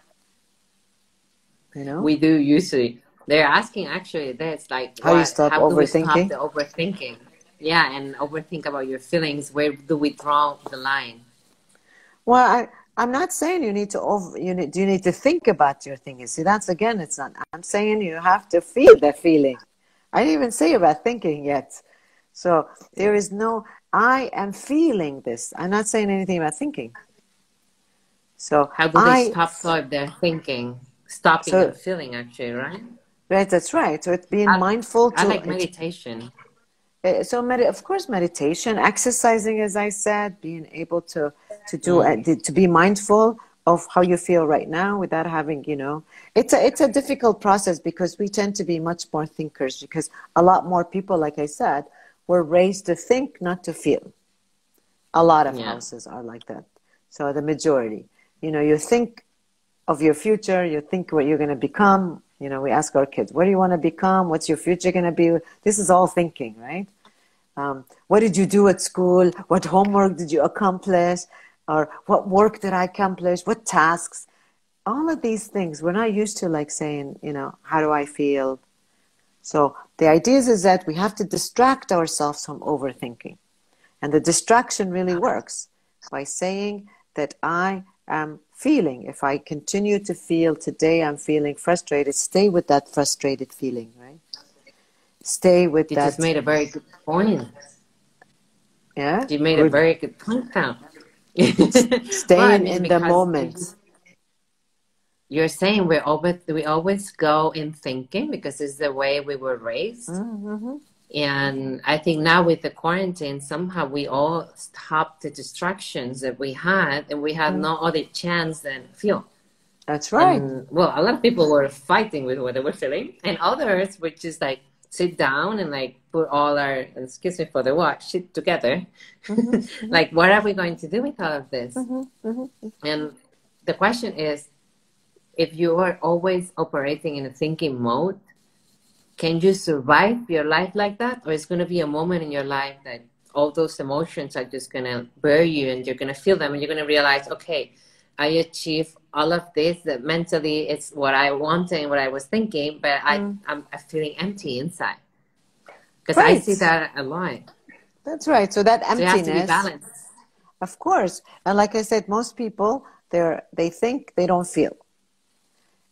you know we do usually they're asking actually that's like how what, you stop how overthinking do we stop the overthinking yeah and overthink about your feelings where do we draw the line well i I'm not saying you need to over you need you need to think about your thing. You see, that's again, it's not. I'm saying you have to feel the feeling. I didn't even say about thinking yet. So there is no, I am feeling this. I'm not saying anything about thinking. So how do they I, stop thought they're thinking, stopping so, the feeling actually, right? Right, that's right. So it's being I, mindful. To, I like meditation. Uh, so med- of course meditation exercising as i said being able to to do mm. uh, to be mindful of how you feel right now without having you know. It's a it's a difficult process because we tend to be much more thinkers because a lot more people like i said were raised to think not to feel. A lot of yeah. houses are like that. So the majority. You know you think of your future you think what you're going to become. You know we ask our kids what do you want to become? What's your future going to be? This is all thinking right? Um, what did you do at school? What homework did you accomplish or what work did I accomplish, what tasks, all of these things. We're not used to like saying, you know, how do I feel? So the idea is that we have to distract ourselves from overthinking. And the distraction really works by saying that I am feeling. If I continue to feel today, I'm feeling frustrated, stay with that frustrated feeling, right? Stay with you that. You just made a very good point. Yeah? You made good. a very good point now. Staying in the moment. You're saying we always we always go in thinking because it's the way we were raised. Mm-hmm. And I think now with the quarantine, somehow we all stopped the distractions that we had, and we had mm. no other chance than feel. That's right. And, well, a lot of people were fighting with what they were feeling, and others were just like sit down and like put all our excuse me for the word shit together. Mm-hmm. like, what are we going to do with all of this? Mm-hmm. Mm-hmm. And the question is, if you are always operating in a thinking mode, can you survive your life like that, or is going to be a moment in your life that all those emotions are just going to bury you, and you're going to feel them, and you're going to realize, okay I achieve all of this that mentally it's what I wanted and what I was thinking, but I, mm. I'm feeling empty inside. Because right. I see that a lot. That's right. So that emptiness. So of course. And like I said, most people they're they think they don't feel.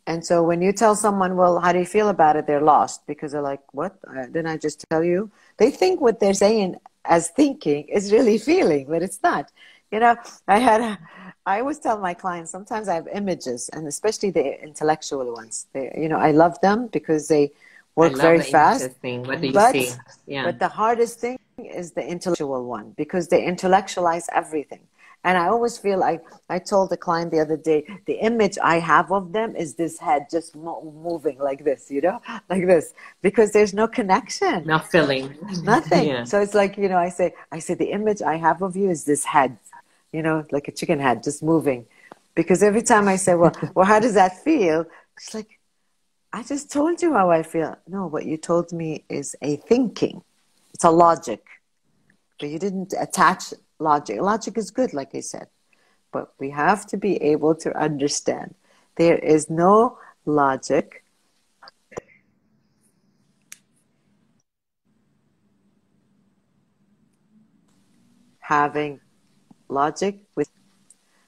And so when you tell someone, well, how do you feel about it? They're lost because they're like, what? Uh, didn't I just tell you? They think what they're saying as thinking is really feeling, but it's not. You know, I had a, I always tell my clients sometimes I have images, and especially the intellectual ones. They, you know, I love them because they work very fast. What do you but, see? Yeah. But the hardest thing is the intellectual one because they intellectualize everything. And I always feel like I told the client the other day, the image I have of them is this head just mo- moving like this, you know, like this, because there's no connection, no feeling, nothing. yeah. So it's like you know, I say, I say, the image I have of you is this head you know, like a chicken head just moving. Because every time I say, well, well, how does that feel? It's like, I just told you how I feel. No, what you told me is a thinking. It's a logic. But you didn't attach logic. Logic is good, like I said. But we have to be able to understand. There is no logic having logic with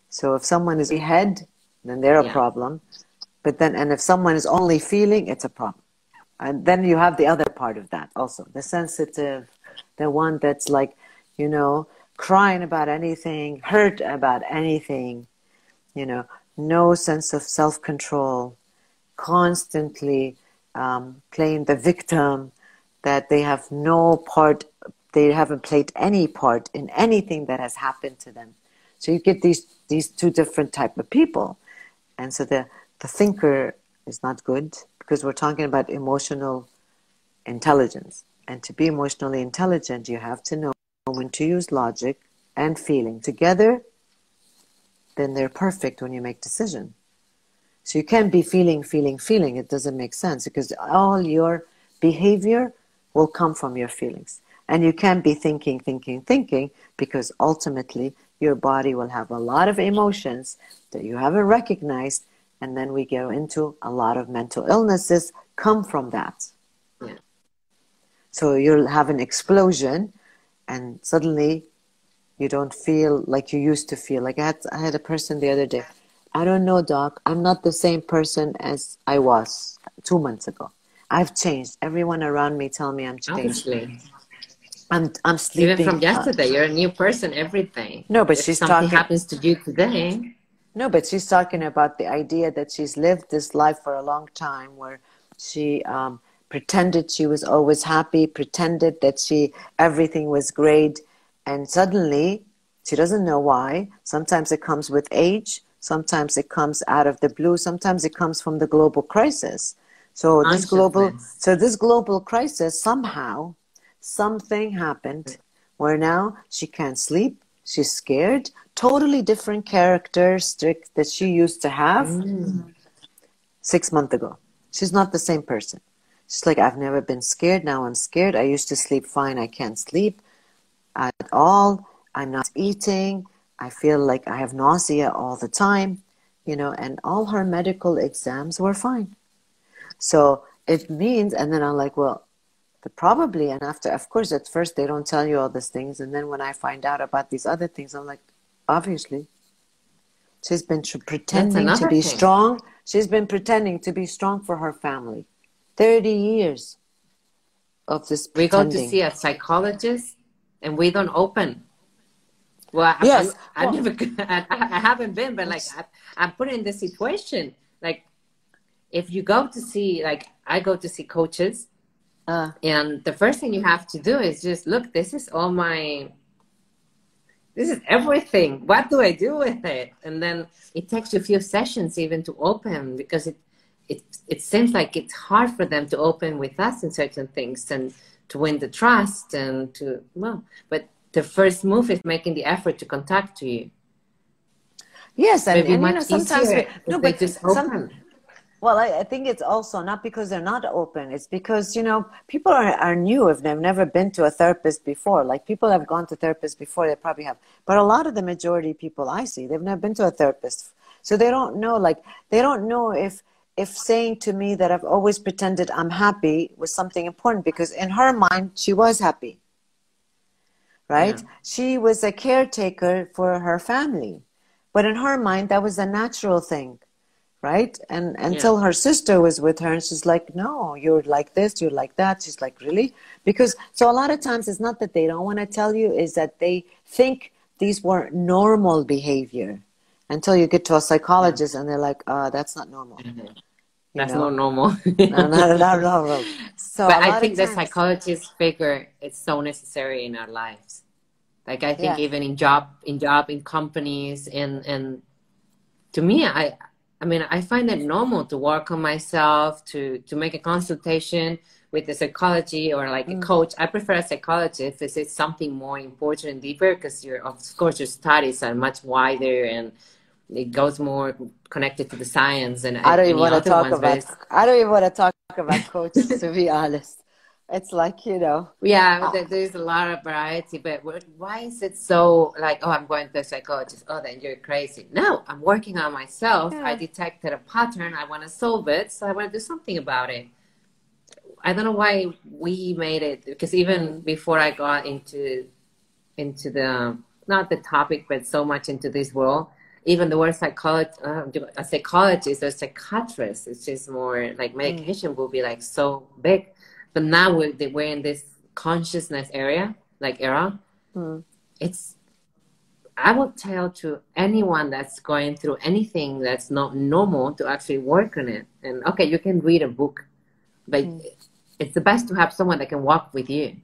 so if someone is head then they're a yeah. problem but then and if someone is only feeling it's a problem and then you have the other part of that also the sensitive the one that's like you know crying about anything hurt about anything you know no sense of self-control constantly um, playing the victim that they have no part they haven't played any part in anything that has happened to them. So you get these these two different type of people, and so the the thinker is not good because we're talking about emotional intelligence. And to be emotionally intelligent, you have to know when to use logic and feeling together. Then they're perfect when you make decision. So you can't be feeling, feeling, feeling. It doesn't make sense because all your behavior will come from your feelings. And you can't be thinking, thinking, thinking, because ultimately your body will have a lot of emotions that you haven't recognized. And then we go into a lot of mental illnesses come from that. Yeah. So you'll have an explosion and suddenly you don't feel like you used to feel. Like I had, I had a person the other day. I don't know, doc. I'm not the same person as I was two months ago. I've changed. Everyone around me tell me I'm changed. Obviously. I'm I'm sleeping. Even from yesterday, you're a new person Everything. No, but if she's something talking. happens to you today. No, but she's talking about the idea that she's lived this life for a long time, where she um, pretended she was always happy, pretended that she everything was great, and suddenly she doesn't know why. Sometimes it comes with age. Sometimes it comes out of the blue. Sometimes it comes from the global crisis. So this global, so this global crisis somehow something happened where now she can't sleep, she's scared, totally different characteristics that she used to have mm. six months ago. She's not the same person. She's like, I've never been scared, now I'm scared. I used to sleep fine, I can't sleep at all. I'm not eating. I feel like I have nausea all the time, you know, and all her medical exams were fine. So it means, and then I'm like, well, but probably, and after, of course, at first they don't tell you all these things. And then when I find out about these other things, I'm like, obviously. She's been tr- pretending to be thing. strong. She's been pretending to be strong for her family. 30 years of this pretending. We go to see a psychologist and we don't open. Well, yes. I, I, never, I, I, haven't been, but like I, I'm put in this situation. Like, if you go to see, like, I go to see coaches Uh. And the first thing you have to do is just look, this is all my, this is everything. What do I do with it? And then it takes you a few sessions even to open because it, it, it seems like it's hard for them to open with us in certain things and to win the trust and to, well, but the first move is making the effort to contact to you. Yes, and, and you know, sometimes we, no, but just open. Some, well, I, I, think it's also not because they're not open. It's because, you know, people are, are new if they've never been to a therapist before. Like people have gone to therapists before, they probably have. But a lot of the majority of people I see, they've never been to a therapist. So they don't know, like, they don't know if, if saying to me that I've always pretended I'm happy was something important because in her mind, she was happy. Right? Yeah. She was a caretaker for her family. But in her mind, that was a natural thing right? And until yeah. her sister was with her, and she's like, "No, you're like this, you're like that." She's like, "Really?" Because so a lot of times it's not that they don't want to tell you; is that they think these were normal behavior until you get to a psychologist yeah. and they're like, "Uh, that's not normal." Mm-hmm. That's know? not normal. no, not, not normal. So, but I think the psychologist figure is so necessary in our lives. Like I think yeah. even in job, in job, in companies, and and to me, I I mean, I find it normal to work on myself, to to make a consultation with a psychology or like mm. a coach. I prefer a psychologist if it's something more important and deeper because your of course your studies are much wider and it goes more connected to the science and I don't even want to talk about I don't even want to talk about coaches to be honest it's like you know yeah uh, there's a lot of variety but why is it so like oh i'm going to a psychologist oh then you're crazy no i'm working on myself yeah. i detected a pattern i want to solve it so i want to do something about it i don't know why we made it because even before i got into into the not the topic but so much into this world even the word psychologist, uh, a psychologist or psychiatrist, it's just more like mm. medication mm. will be like so big but now we're, we're in this consciousness area, like era. Mm. It's I would tell to anyone that's going through anything that's not normal to actually work on it. And okay, you can read a book, but mm. it's the best to have someone that can walk with you.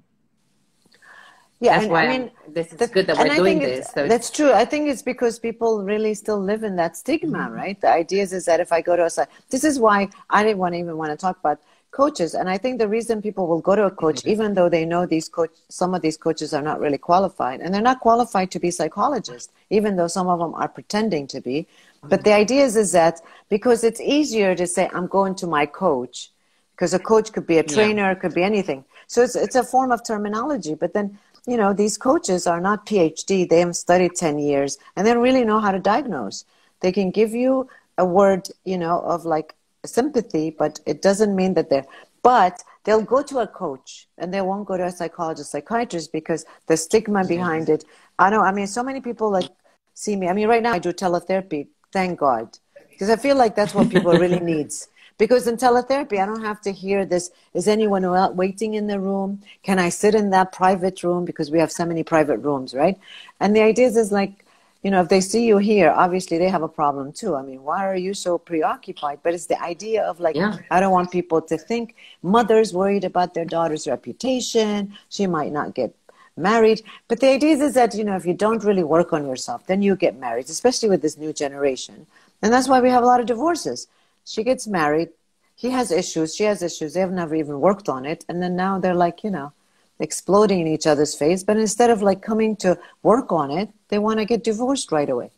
Yeah, that's why I mean, this is the, good that we're doing this. So that's true. I think it's because people really still live in that stigma, mm-hmm. right? The idea is, is that if I go to a this is why I didn't want to even want to talk about coaches. And i think the reason people will go to a coach mm-hmm. even though they know these coach some of these coaches are not really qualified and they're not qualified to be psychologists even though some of them are pretending to be. But the idea is, is that because it's easier to say i'm going to my coach because a coach could be a trainer yeah. could be anything. So it's, it's a form of terminology. But then you know these coaches are not phd they haven't studied 10 years and they don't really know how to diagnose. They can give you a word you know of like sympathy, but it doesn't mean that they're, but they'll go to a coach and they won't go to a psychologist, psychiatrist because the stigma behind it. I know, I mean, so many people like see me. I mean, right now I do teletherapy, thank God, because I feel like that's what people really needs. Because in teletherapy, I don't have to hear this. Is anyone waiting in the room? Can I sit in that private room? Because we have so many private rooms, right? And the idea is, is like, you know, if they see you here, obviously they have a problem too. I mean, why are you so preoccupied? But it's the idea of like, yeah. I don't want people to think mothers worried about their daughter's reputation. She might not get married. But the idea is that, you know, if you don't really work on yourself, then you get married, especially with this new generation. And that's why we have a lot of divorces. She gets married. He has issues. She has issues. They have never even worked on it. And then now they're like, you know, exploding in each other's face. But instead of like coming to work on it, they want to get divorced right away.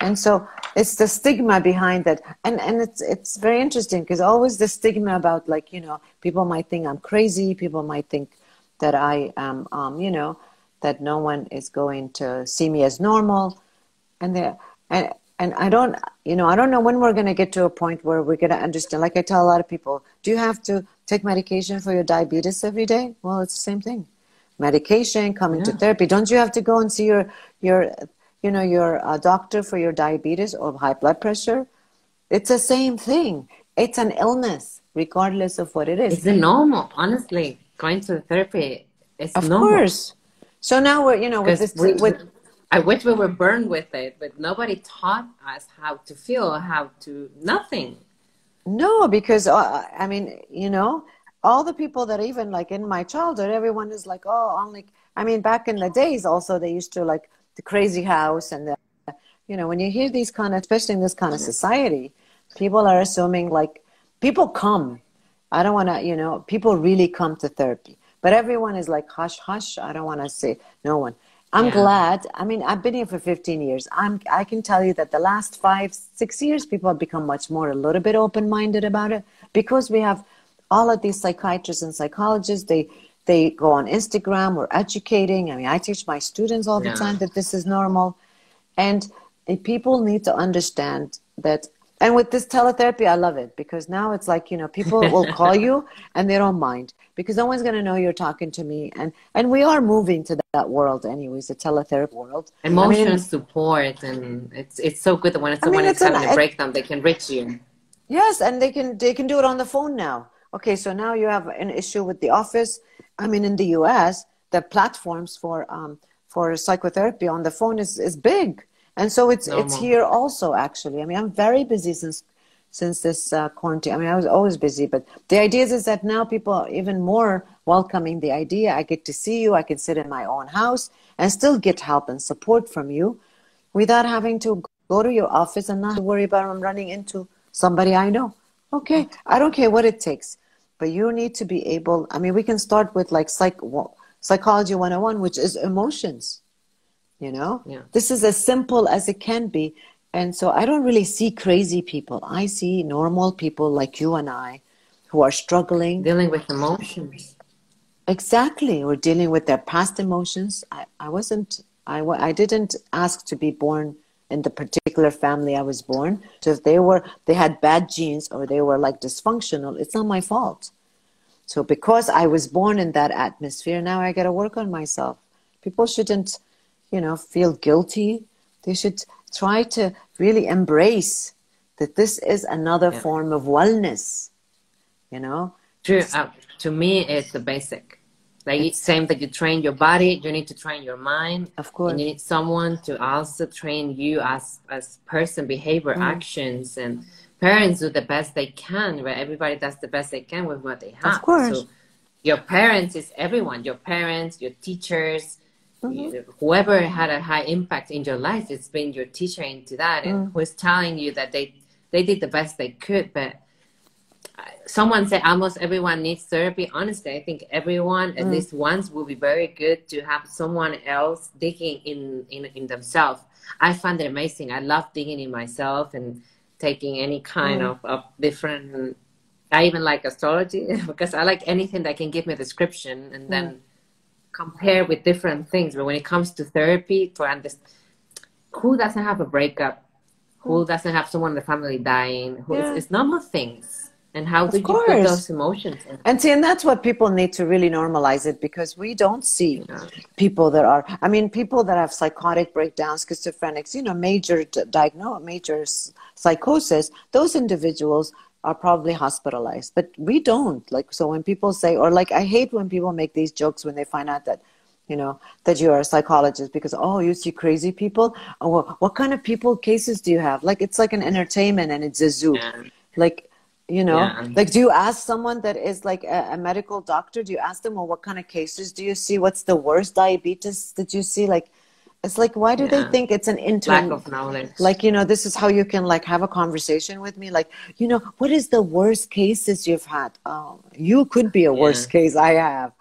And so it's the stigma behind that. And, and it's, it's very interesting because always the stigma about like, you know, people might think I'm crazy. People might think that I am, um, you know, that no one is going to see me as normal. And they and, and I don't, you know, I don't know when we're going to get to a point where we're going to understand. Like I tell a lot of people, do you have to take medication for your diabetes every day? Well, it's the same thing. Medication, coming yeah. to therapy. Don't you have to go and see your your you know your uh, doctor for your diabetes or high blood pressure? It's the same thing. It's an illness, regardless of what it is. It's normal, honestly. Going to therapy, it's of normal. course. So now we're you know with this we, with. I wish we were burned with it, but nobody taught us how to feel, how to nothing. No, because uh, I mean, you know, all the people that even like in my childhood, everyone is like, oh, only. I mean, back in the days, also they used to like the crazy house and the, you know, when you hear these kind of, especially in this kind of society, people are assuming like people come. I don't want to, you know, people really come to therapy, but everyone is like hush, hush. I don't want to say no one. I'm yeah. glad. I mean, I've been here for 15 years. I'm, I can tell you that the last five, six years, people have become much more, a little bit open minded about it because we have all of these psychiatrists and psychologists. They, they go on Instagram. We're educating. I mean, I teach my students all the yeah. time that this is normal. And eh, people need to understand that and with this teletherapy i love it because now it's like you know people will call you and they don't mind because no one's going to know you're talking to me. And and we are moving to that world anyways the teletherapy world. Emotional I mean, support and it's it's so good that when someone I mean, is having an, a breakdown they can reach you. Yes and they can they can do it on the phone now. Okay so now you have an issue with the office i mean in the us the platforms for um for psychotherapy on the phone is is big and so it's no it's more. here also actually. I mean i'm very busy since since this uh, quarantine. I mean i was always busy but the idea is, is that now people are even more welcoming the idea. I get to see you. I can sit in my own house and still get help and support from you without having to go to your office and not worry about i'm running into somebody i know. Okay i don't care what it takes but you need to be able i mean we can start with like psych psychology 101 which is emotions you know? Yeah. this is as simple as it can be. And so i don't really see crazy people. I see normal people like you and i who are struggling. Dealing with emotions. Exactly. We're dealing with their past emotions. I, I wasn't I, I didn't ask to be born in the particular family i was born. So if they were they had bad genes or they were like dysfunctional it's not my fault. So because i was born in that atmosphere now i got to work on myself. People shouldn't you know, feel guilty. They should try to really embrace that this is another yeah. form of wellness. You know. True. Uh, to me, it's the basic. Like it's same that you train your body, you need to train your mind. Of course. And you need someone to also train you as as person, behavior, mm. actions, and parents do the best they can. Right? Everybody does the best they can with what they have. Of course. So your parents is everyone. Your parents, your teachers, Mm-hmm. Whoever had a high impact in your life, it's been your teacher into that, and mm. who's telling you that they they did the best they could. But uh, someone said almost everyone needs therapy. Honestly, I think everyone at mm. least once will be very good to have someone else digging in in, in themselves. I find it amazing. I love digging in myself and taking any kind mm. of, of different. I even like astrology because I like anything that can give me a description and then mm compare with different things. But when it comes to therapy, for understand who doesn't have a breakup, who mm. doesn't have someone in the family dying, who yeah. it's, it's normal things. And how do you put those emotions in? And see, and that's what people need to really normalize it because we don't see yeah. people that are, I mean, people that have psychotic breakdowns, schizophrenics, you know, major diagnose, major psychosis, those individuals are probably hospitalized. But we don't. Like so when people say or like i hate when people make these jokes when they find out that you know that you're a psychologist because oh you see crazy people? Oh well, what kind of people cases do you have? Like it's like an entertainment and it's a zoo. Yeah. like you know yeah. like do you ask someone that is like a, a, medical doctor do you ask them well what kind of cases do you see? What's the worst diabetes that you see? Like it's like, why do yeah. they think it's an intern? Lack of knowledge. Like, you know, this is how you can like have a conversation with me. Like, you know, what is the worst cases you've had? Oh, you could be a yeah. worst case I have.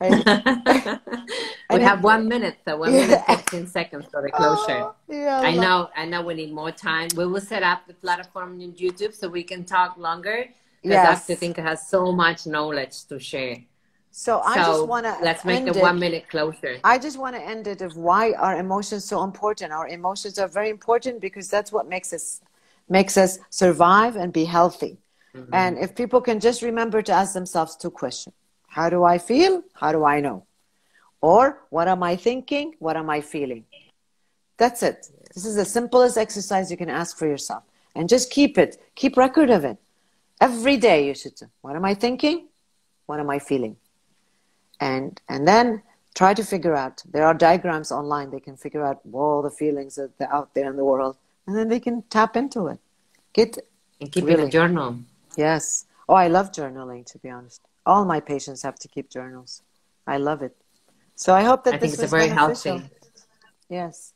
we have one minute, so one yeah. minute, 15 seconds for the closure. Oh, yeah, I know, I know we need more time. We will set up the platform on YouTube so we can talk longer. Because yes. Dr. Tinka has so much knowledge to share. So I just want to let's make the one minute closer. I just want to end it of why are emotions so important. Our emotions are very important because that's what makes us makes us survive and be healthy. Mm-hmm. And if people can just remember to ask themselves two questions: How do I feel? How do I know? Or what am I thinking? What am I feeling? That's it. This is the simplest exercise you can ask for yourself, and just keep it. Keep record of it every day. You should say, What am I thinking? What am I feeling? And and then try to figure out there are diagrams online they can figure out all the feelings that are out there in the world and then they can tap into it get and keep really, a journal yes oh i love journaling to be honest all my patients have to keep journals. I love it. So I hope that I this it's very beneficial. healthy. Yes.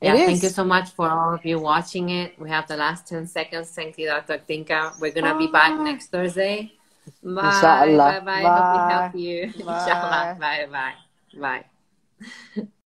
Yeah, thank you so much for all of you watching it. We have the last 10 seconds. Thank you, Dr. Tinka. We're going to be back ah. next Thursday. Bye. Inshallah. Bye bye. Hope we help you. Bye. Inshallah. Bye bye. Bye.